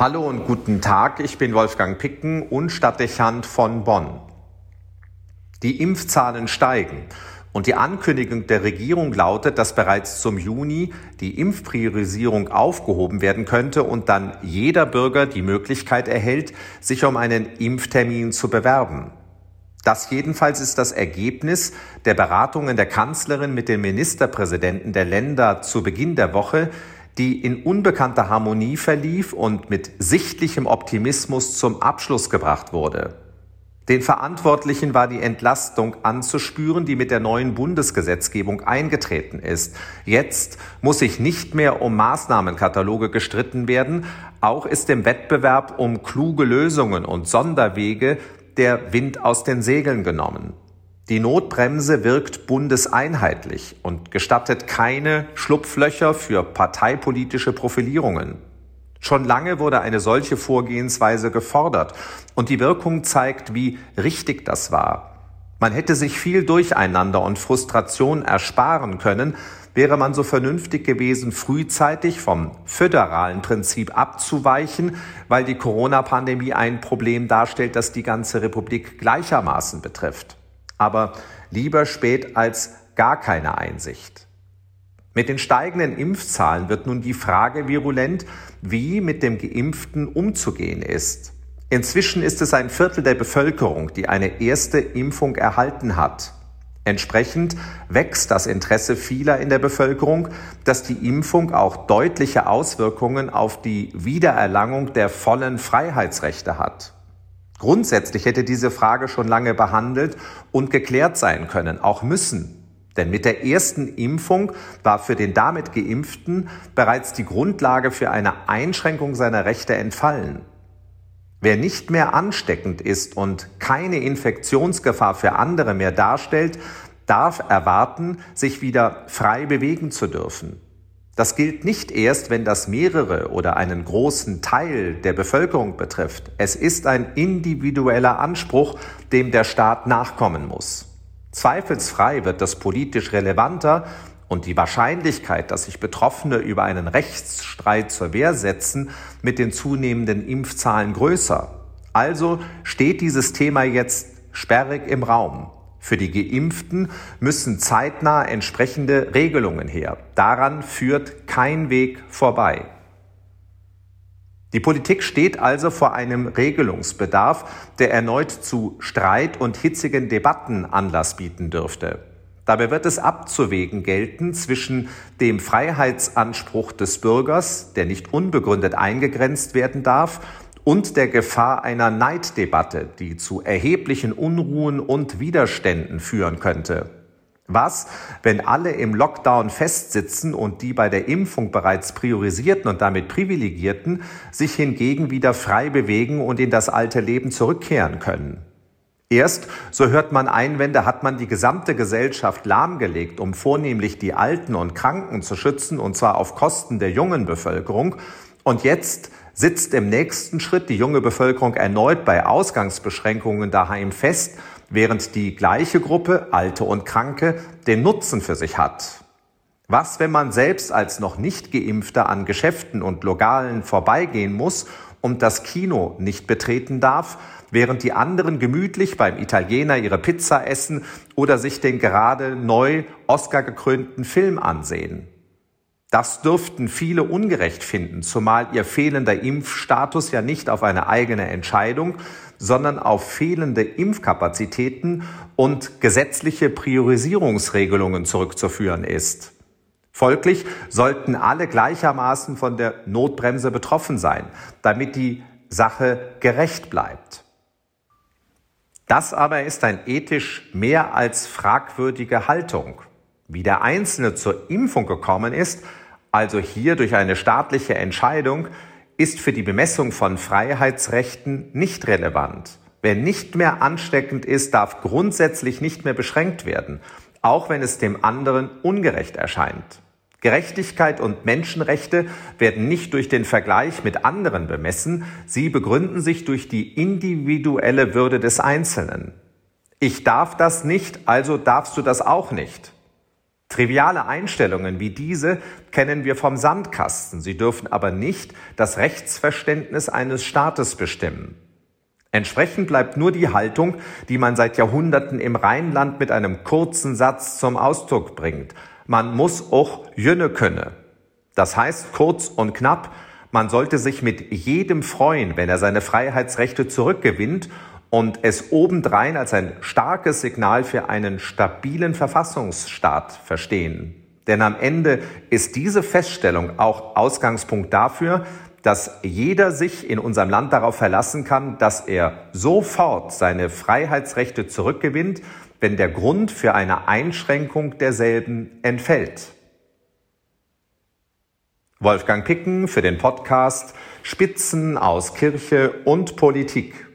Hallo und guten Tag, ich bin Wolfgang Picken und Stadtdechant von Bonn. Die Impfzahlen steigen und die Ankündigung der Regierung lautet, dass bereits zum Juni die Impfpriorisierung aufgehoben werden könnte und dann jeder Bürger die Möglichkeit erhält, sich um einen Impftermin zu bewerben. Das jedenfalls ist das Ergebnis der Beratungen der Kanzlerin mit den Ministerpräsidenten der Länder zu Beginn der Woche, die in unbekannter Harmonie verlief und mit sichtlichem Optimismus zum Abschluss gebracht wurde. Den Verantwortlichen war die Entlastung anzuspüren, die mit der neuen Bundesgesetzgebung eingetreten ist. Jetzt muss sich nicht mehr um Maßnahmenkataloge gestritten werden, auch ist im Wettbewerb um kluge Lösungen und Sonderwege der Wind aus den Segeln genommen. Die Notbremse wirkt bundeseinheitlich und gestattet keine Schlupflöcher für parteipolitische Profilierungen. Schon lange wurde eine solche Vorgehensweise gefordert und die Wirkung zeigt, wie richtig das war. Man hätte sich viel Durcheinander und Frustration ersparen können, wäre man so vernünftig gewesen, frühzeitig vom föderalen Prinzip abzuweichen, weil die Corona-Pandemie ein Problem darstellt, das die ganze Republik gleichermaßen betrifft aber lieber spät als gar keine Einsicht. Mit den steigenden Impfzahlen wird nun die Frage virulent, wie mit dem Geimpften umzugehen ist. Inzwischen ist es ein Viertel der Bevölkerung, die eine erste Impfung erhalten hat. Entsprechend wächst das Interesse vieler in der Bevölkerung, dass die Impfung auch deutliche Auswirkungen auf die Wiedererlangung der vollen Freiheitsrechte hat. Grundsätzlich hätte diese Frage schon lange behandelt und geklärt sein können, auch müssen. Denn mit der ersten Impfung war für den damit geimpften bereits die Grundlage für eine Einschränkung seiner Rechte entfallen. Wer nicht mehr ansteckend ist und keine Infektionsgefahr für andere mehr darstellt, darf erwarten, sich wieder frei bewegen zu dürfen. Das gilt nicht erst, wenn das mehrere oder einen großen Teil der Bevölkerung betrifft. Es ist ein individueller Anspruch, dem der Staat nachkommen muss. Zweifelsfrei wird das politisch relevanter und die Wahrscheinlichkeit, dass sich Betroffene über einen Rechtsstreit zur Wehr setzen, mit den zunehmenden Impfzahlen größer. Also steht dieses Thema jetzt sperrig im Raum. Für die Geimpften müssen zeitnah entsprechende Regelungen her. Daran führt kein Weg vorbei. Die Politik steht also vor einem Regelungsbedarf, der erneut zu Streit und hitzigen Debatten Anlass bieten dürfte. Dabei wird es abzuwägen gelten zwischen dem Freiheitsanspruch des Bürgers, der nicht unbegründet eingegrenzt werden darf, und der Gefahr einer Neiddebatte, die zu erheblichen Unruhen und Widerständen führen könnte. Was, wenn alle im Lockdown festsitzen und die bei der Impfung bereits priorisierten und damit privilegierten sich hingegen wieder frei bewegen und in das alte Leben zurückkehren können? Erst, so hört man Einwände, hat man die gesamte Gesellschaft lahmgelegt, um vornehmlich die Alten und Kranken zu schützen, und zwar auf Kosten der jungen Bevölkerung. Und jetzt sitzt im nächsten Schritt die junge Bevölkerung erneut bei Ausgangsbeschränkungen daheim fest, während die gleiche Gruppe, Alte und Kranke, den Nutzen für sich hat. Was, wenn man selbst als noch nicht geimpfter an Geschäften und Lokalen vorbeigehen muss und das Kino nicht betreten darf, während die anderen gemütlich beim Italiener ihre Pizza essen oder sich den gerade neu Oscar gekrönten Film ansehen? Das dürften viele ungerecht finden, zumal ihr fehlender Impfstatus ja nicht auf eine eigene Entscheidung, sondern auf fehlende Impfkapazitäten und gesetzliche Priorisierungsregelungen zurückzuführen ist. Folglich sollten alle gleichermaßen von der Notbremse betroffen sein, damit die Sache gerecht bleibt. Das aber ist ein ethisch mehr als fragwürdige Haltung. Wie der Einzelne zur Impfung gekommen ist, also hier durch eine staatliche Entscheidung, ist für die Bemessung von Freiheitsrechten nicht relevant. Wer nicht mehr ansteckend ist, darf grundsätzlich nicht mehr beschränkt werden, auch wenn es dem anderen ungerecht erscheint. Gerechtigkeit und Menschenrechte werden nicht durch den Vergleich mit anderen bemessen, sie begründen sich durch die individuelle Würde des Einzelnen. Ich darf das nicht, also darfst du das auch nicht. Triviale Einstellungen wie diese kennen wir vom Sandkasten, sie dürfen aber nicht das Rechtsverständnis eines Staates bestimmen. Entsprechend bleibt nur die Haltung, die man seit Jahrhunderten im Rheinland mit einem kurzen Satz zum Ausdruck bringt. Man muss auch Jünne könne. Das heißt kurz und knapp, man sollte sich mit jedem freuen, wenn er seine Freiheitsrechte zurückgewinnt und es obendrein als ein starkes Signal für einen stabilen Verfassungsstaat verstehen. Denn am Ende ist diese Feststellung auch Ausgangspunkt dafür, dass jeder sich in unserem Land darauf verlassen kann, dass er sofort seine Freiheitsrechte zurückgewinnt, wenn der Grund für eine Einschränkung derselben entfällt. Wolfgang Picken für den Podcast Spitzen aus Kirche und Politik.